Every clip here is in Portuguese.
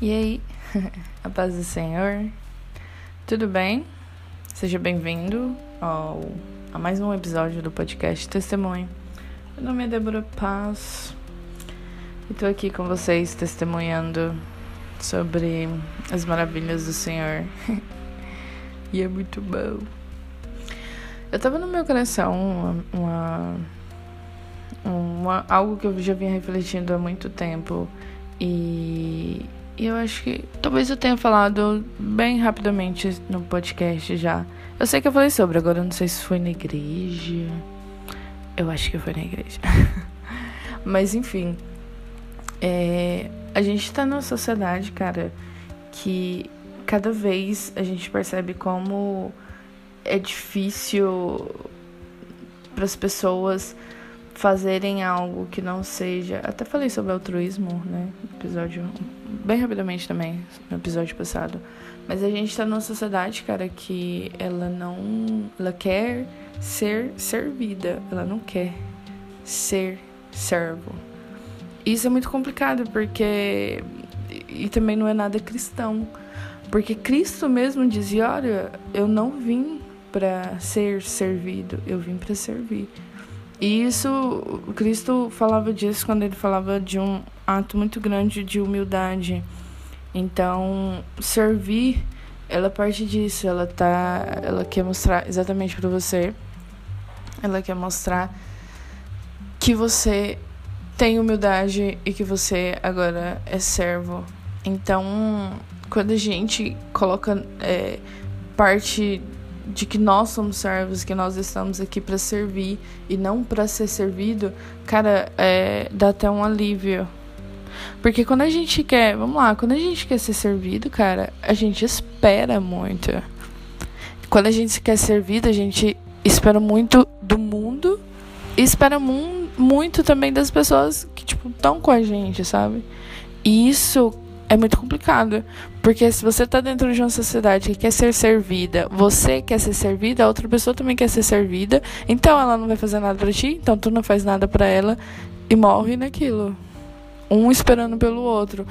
E aí, a paz do Senhor, tudo bem? Seja bem-vindo ao, a mais um episódio do podcast Testemunho. Meu nome é Débora Paz e tô aqui com vocês testemunhando sobre as maravilhas do Senhor. e é muito bom. Eu tava no meu coração uma, uma, uma algo que eu já vinha refletindo há muito tempo e e eu acho que talvez eu tenha falado bem rapidamente no podcast já. Eu sei que eu falei sobre, agora eu não sei se foi na igreja. Eu acho que foi na igreja. Mas enfim. É, a gente tá numa sociedade, cara, que cada vez a gente percebe como é difícil para as pessoas fazerem algo que não seja. Até falei sobre altruísmo, né? Episódio bem rapidamente também, no episódio passado. Mas a gente tá numa sociedade, cara, que ela não. Ela quer ser servida, ela não quer ser servo. Isso é muito complicado porque. E também não é nada cristão. Porque Cristo mesmo dizia: Olha, eu não vim para ser servido, eu vim para servir. E isso, Cristo falava disso quando ele falava de um ato muito grande de humildade. Então, servir, ela parte disso, ela tá, ela quer mostrar exatamente para você. Ela quer mostrar que você tem humildade e que você agora é servo. Então, quando a gente coloca é, parte de que nós somos servos, que nós estamos aqui para servir e não para ser servido, cara, é, dá até um alívio. Porque quando a gente quer, vamos lá, quando a gente quer ser servido, cara, a gente espera muito. Quando a gente quer ser servido, a gente espera muito do mundo e espera mu muito também das pessoas que, tipo, estão com a gente, sabe? E isso é muito complicado. Porque se você tá dentro de uma sociedade que quer ser servida, você quer ser servida, a outra pessoa também quer ser servida, então ela não vai fazer nada para ti, então tu não faz nada para ela e morre naquilo. Um esperando pelo outro.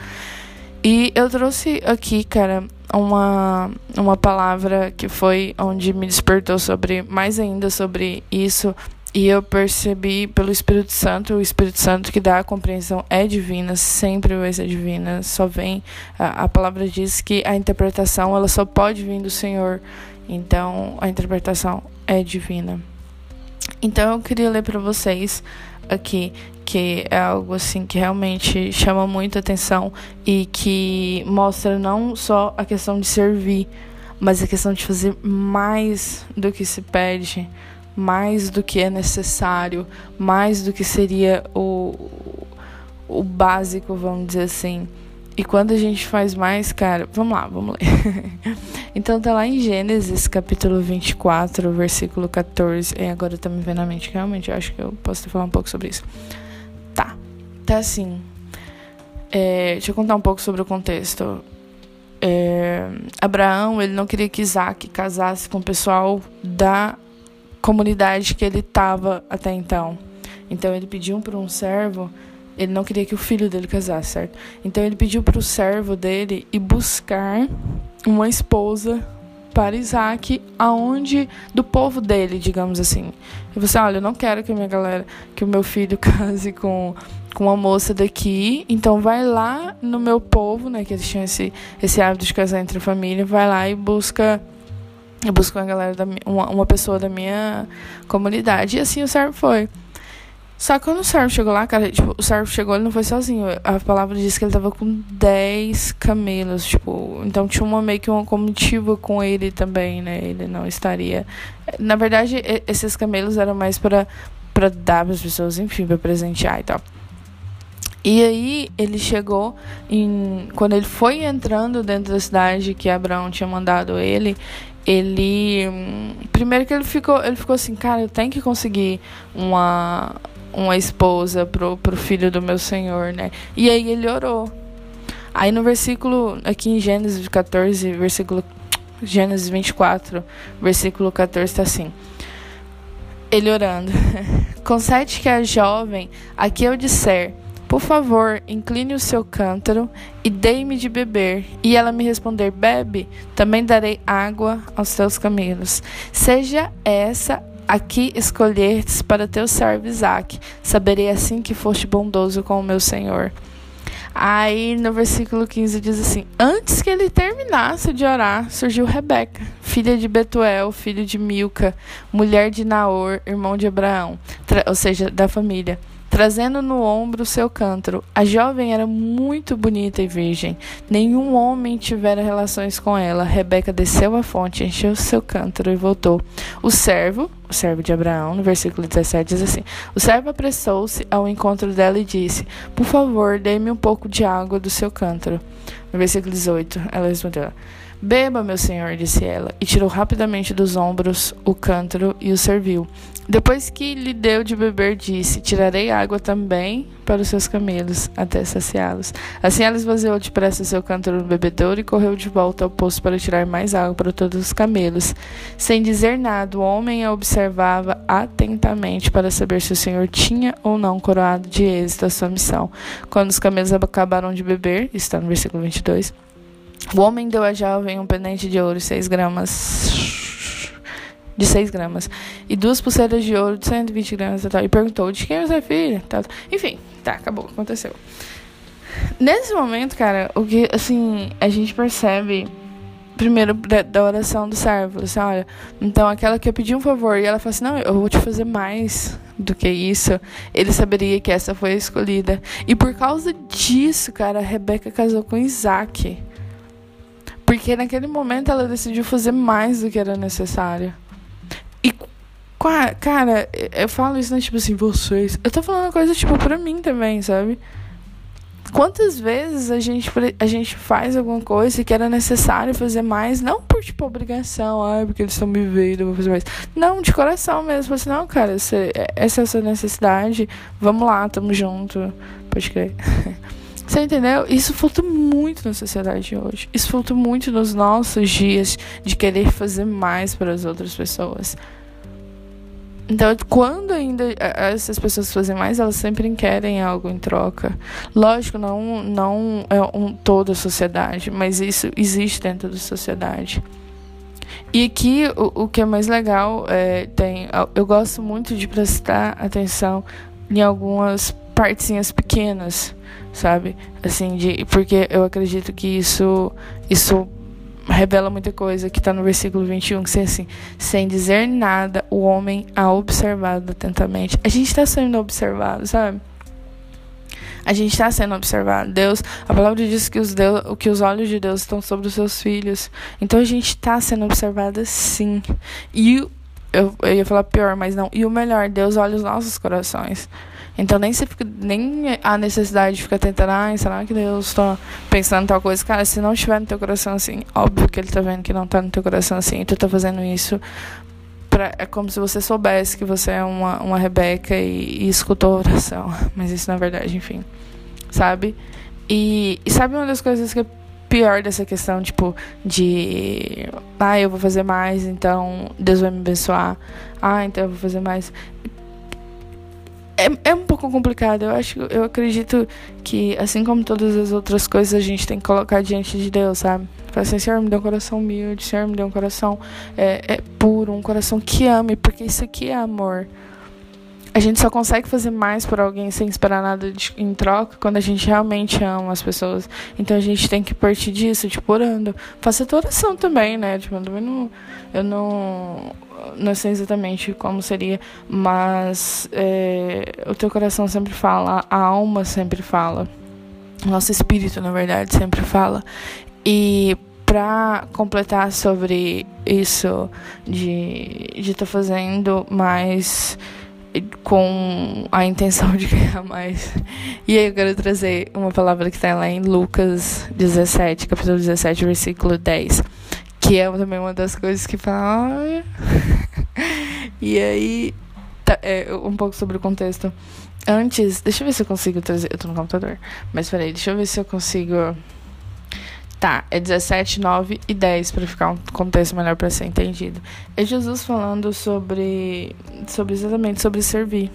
E eu trouxe aqui, cara, uma, uma palavra que foi onde me despertou sobre mais ainda sobre isso e eu percebi pelo Espírito Santo, o Espírito Santo que dá a compreensão é divina, sempre vai ser divina, só vem. A, a palavra diz que a interpretação ela só pode vir do Senhor, então a interpretação é divina. Então eu queria ler para vocês aqui que é algo assim que realmente chama muita atenção e que mostra não só a questão de servir, mas a questão de fazer mais do que se pede mais do que é necessário, mais do que seria o, o básico, vamos dizer assim. E quando a gente faz mais, cara, vamos lá, vamos ler. então tá lá em Gênesis, capítulo 24, versículo 14. E agora tá me vendo na mente, realmente eu acho que eu posso falar um pouco sobre isso. Tá, tá assim. É, deixa eu contar um pouco sobre o contexto. É, Abraão, ele não queria que Isaac casasse com o pessoal da comunidade que ele estava até então. Então ele pediu para um servo, ele não queria que o filho dele casasse, certo? Então ele pediu para o servo dele ir buscar uma esposa para Isaac, aonde do povo dele, digamos assim. E você, olha, eu não quero que minha galera, que o meu filho case com com uma moça daqui, então vai lá no meu povo, né, que eles tinham esse esse hábito de casar entre a família, vai lá e busca eu busco uma galera da uma, uma pessoa da minha comunidade. E assim o servo foi. Só que quando o servo chegou lá, cara, tipo, o servo chegou, ele não foi sozinho. A palavra diz que ele tava com 10 camelos, tipo, então tinha uma meio que uma comitiva com ele também, né? Ele não estaria. Na verdade, esses camelos eram mais para para dar para as pessoas, enfim, para presentear e tal. E aí ele chegou em quando ele foi entrando dentro da cidade que Abraão tinha mandado ele, ele primeiro que ele ficou ele ficou assim cara eu tenho que conseguir uma uma esposa pro, pro filho do meu senhor né? E aí ele orou. Aí no versículo aqui em Gênesis 14 versículo Gênesis 24 versículo 14 está assim ele orando concede que a jovem a que eu disser Por favor, incline o seu cântaro e dei-me de beber. E ela me responder: Bebe, também darei água aos teus camelos. Seja essa aqui escolhertes para teu servo Isaac. Saberei assim que foste bondoso com o meu senhor. Aí no versículo 15 diz assim: Antes que ele terminasse de orar, surgiu Rebeca, filha de Betuel, filho de Milca, mulher de Naor, irmão de Abraão, ou seja, da família trazendo no ombro seu cântaro. A jovem era muito bonita e virgem. Nenhum homem tivera relações com ela. Rebeca desceu à fonte, encheu seu cântaro e voltou. O servo, o servo de Abraão, no versículo 17, diz assim: O servo apressou-se ao encontro dela e disse: Por favor, dê-me um pouco de água do seu cântaro. No versículo 18, ela respondeu: Beba, meu senhor, disse ela, e tirou rapidamente dos ombros o cântaro e o serviu. Depois que lhe deu de beber, disse: Tirarei água também para os seus camelos, até saciá-los. Assim ela esvaziou depressa seu cântaro no bebedouro e correu de volta ao poço para tirar mais água para todos os camelos. Sem dizer nada, o homem a observava atentamente para saber se o senhor tinha ou não coroado de êxito a sua missão. Quando os camelos acabaram de beber, está no versículo 22. O homem deu à jovem um pendente de ouro 6 gramas. De 6 gramas. E duas pulseiras de ouro de 120 gramas e tal. E perguntou: de quem você é filha? Tal. Enfim, tá, acabou, aconteceu. Nesse momento, cara, o que, assim, a gente percebe primeiro da, oração do servo, assim, olha, então aquela que eu pedi um favor e ela fala assim, não, eu vou te fazer mais do que isso, ele saberia que essa foi a escolhida. E por causa disso, cara, a Rebeca casou com Isaac. Porque naquele momento ela decidiu fazer mais do que era necessário. E, cara, eu falo isso, né? Tipo assim, vocês. Eu tô falando coisa, tipo, pra mim também, sabe? Quantas vezes a gente, a gente faz alguma coisa que era necessário fazer mais, não por, tipo, obrigação, ah, porque eles estão me vendo, eu vou fazer mais. Não, de coração mesmo. Assim, não, cara, essa, essa é a sua necessidade, vamos lá, tamo junto. Pode crer. Você entendeu? Isso falta muito na sociedade hoje. Isso falta muito nos nossos dias de querer fazer mais para as outras pessoas. Então, quando ainda essas pessoas fazem mais, elas sempre querem algo em troca. Lógico, não, não é um, toda a sociedade, mas isso existe dentro da sociedade. E aqui o, o que é mais legal é tem eu gosto muito de prestar atenção em algumas partezinhas pequenas sabe? Assim, de, porque eu acredito que isso, isso revela muita coisa que está no versículo 21, que diz assim, sem dizer nada, o homem a observado atentamente. A gente está sendo observado, sabe? A gente está sendo observado. Deus, a palavra diz que os, Deus, que os olhos de Deus estão sobre os seus filhos. Então a gente está sendo observada sim. E eu, eu ia falar pior, mas não. E o melhor, Deus olha os nossos corações. Então nem, se nem a necessidade de ficar tentando, ai, será que Deus está pensando tal coisa? Cara, se não estiver no teu coração assim, óbvio que ele está vendo que não está no teu coração assim, e tu está fazendo isso. Pra, é como se você soubesse que você é uma, uma Rebeca e, e escutou a oração. Mas isso na é verdade, enfim. Sabe? E, e sabe uma das coisas que é pior dessa questão, tipo, de. Ah, eu vou fazer mais, então Deus vai me abençoar. Ah, então eu vou fazer mais é, é um pouco complicado. Eu acho, eu acredito que, assim como todas as outras coisas, a gente tem que colocar diante de Deus, sabe? Falar assim, Senhor, me dê um coração humilde, Senhor, me dê um coração é, é puro, um coração que ame, porque isso aqui é amor. A gente só consegue fazer mais por alguém sem esperar nada de, em troca quando a gente realmente ama as pessoas. Então a gente tem que partir disso, tipo, orando. Faça tua oração também, né? Tipo, eu não, eu não, não sei exatamente como seria, mas é, o teu coração sempre fala, a alma sempre fala. Nosso espírito, na verdade, sempre fala. E para completar sobre isso de estar de tá fazendo mais com a intenção de ganhar mais. E aí eu quero trazer uma palavra que está lá em Lucas 17, capítulo 17, versículo 10, que é também uma das coisas que fala. e aí, tá, é, um pouco sobre o contexto. Antes, deixa eu ver se eu consigo trazer. Eu tô no computador, mas peraí, deixa eu ver se eu consigo Tá, é 17, 9 e 10 para ficar um contexto melhor para ser entendido. É Jesus falando sobre, sobre exatamente sobre servir.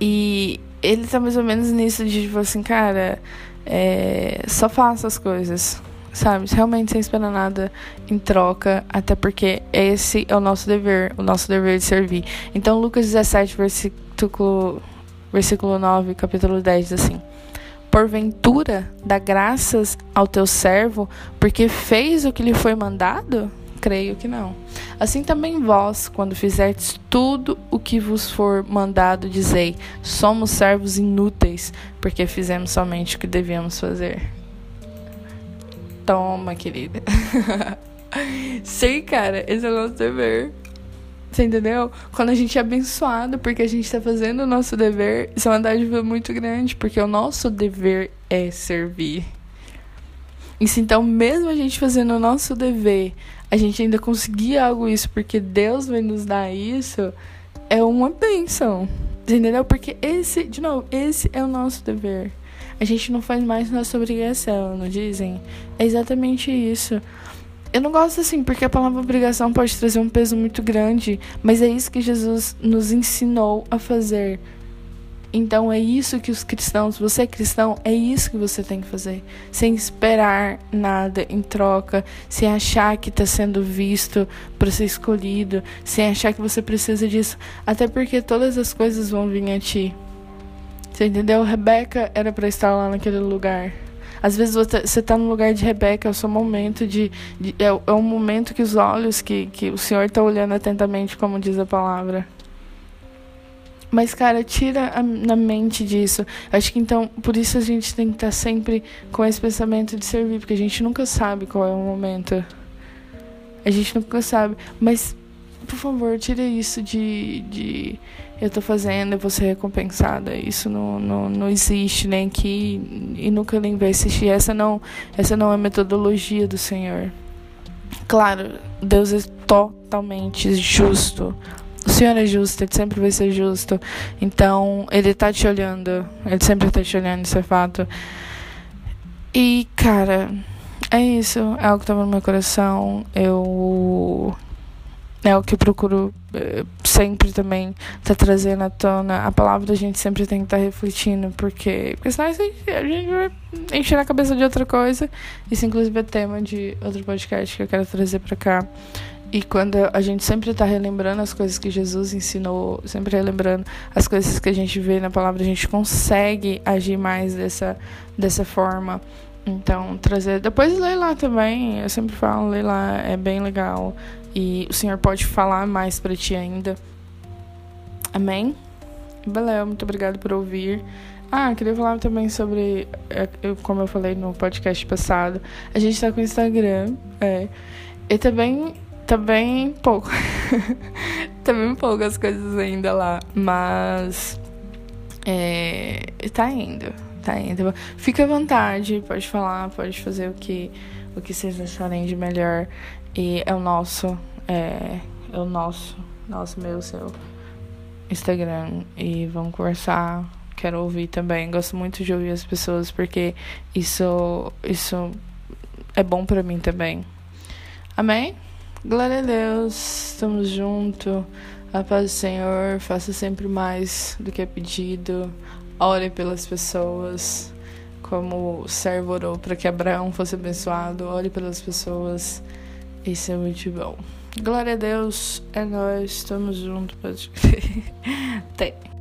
E, ele tá mais ou menos nisso de tipo assim, cara, é, só faça as coisas, sabe? Realmente sem esperar nada em troca, até porque esse é o nosso dever, o nosso dever de servir. Então, Lucas 17, versículo, versículo 9, capítulo 10, diz assim. Porventura, dá graças ao teu servo, porque fez o que lhe foi mandado? Creio que não. Assim também vós, quando fizerdes tudo o que vos for mandado, dizei: somos servos inúteis, porque fizemos somente o que devíamos fazer. Toma, querida. Sei, cara, esse é o nosso dever. Você entendeu? Quando a gente é abençoado porque a gente está fazendo o nosso dever, isso é uma dádiva muito grande, porque o nosso dever é servir. Isso, então, mesmo a gente fazendo o nosso dever, a gente ainda conseguir algo isso porque Deus vai nos dar isso, é uma bênção. Entendeu? Porque esse, de novo, esse é o nosso dever. A gente não faz mais nossa obrigação, não dizem? É exatamente isso. Eu não gosto assim, porque a palavra obrigação pode trazer um peso muito grande, mas é isso que Jesus nos ensinou a fazer. Então é isso que os cristãos, você é cristão, é isso que você tem que fazer. Sem esperar nada em troca, sem achar que está sendo visto para ser escolhido, sem achar que você precisa disso. Até porque todas as coisas vão vir a ti. Você entendeu? Rebeca era para estar lá naquele lugar. Às vezes você está no lugar de Rebeca, é o seu momento de. de é, é um momento que os olhos, que, que o Senhor está olhando atentamente, como diz a palavra. Mas, cara, tira a, na mente disso. Acho que então, por isso a gente tem que estar sempre com esse pensamento de servir, porque a gente nunca sabe qual é o momento. A gente nunca sabe. Mas, por favor, tira isso de. de eu tô fazendo, eu vou ser recompensada. Isso não, não, não existe nem aqui e nunca nem vai existir. Essa não, essa não é a metodologia do Senhor. Claro, Deus é totalmente justo. O Senhor é justo, Ele sempre vai ser justo. Então, Ele tá te olhando. Ele sempre tá te olhando, isso é fato. E, cara, é isso. É o que tava no meu coração. Eu. É o que eu procuro sempre também tá trazendo à tona. A palavra da gente sempre tem que estar tá refletindo, porque, porque senão a gente, a gente vai encher a cabeça de outra coisa. Isso, inclusive, é tema de outro podcast que eu quero trazer pra cá. E quando a gente sempre está relembrando as coisas que Jesus ensinou, sempre relembrando as coisas que a gente vê na palavra, a gente consegue agir mais dessa, dessa forma. Então, trazer. Depois lê lá também. Eu sempre falo, lê lá, é bem legal. E o Senhor pode falar mais para ti ainda. Amém? Valeu, muito obrigado por ouvir. Ah, queria falar também sobre, é, como eu falei no podcast passado, a gente tá com o Instagram, é, e também tá pouco. tá pouco as coisas ainda lá. Mas. É, tá indo. Tá indo. Fica à vontade, pode falar, pode fazer o que, o que vocês acharem de melhor. E é o nosso. É, é o nosso. Nosso, meu, seu Instagram. E vamos conversar. Quero ouvir também. Gosto muito de ouvir as pessoas porque isso, isso é bom para mim também. Amém? Glória a Deus, estamos juntos. A paz do Senhor, faça sempre mais do que é pedido. Ore pelas pessoas, como o servo orou para que Abraão fosse abençoado. Ore pelas pessoas. Isso é muito bom. Glória a Deus, é nós, estamos juntos. Pode... Tem.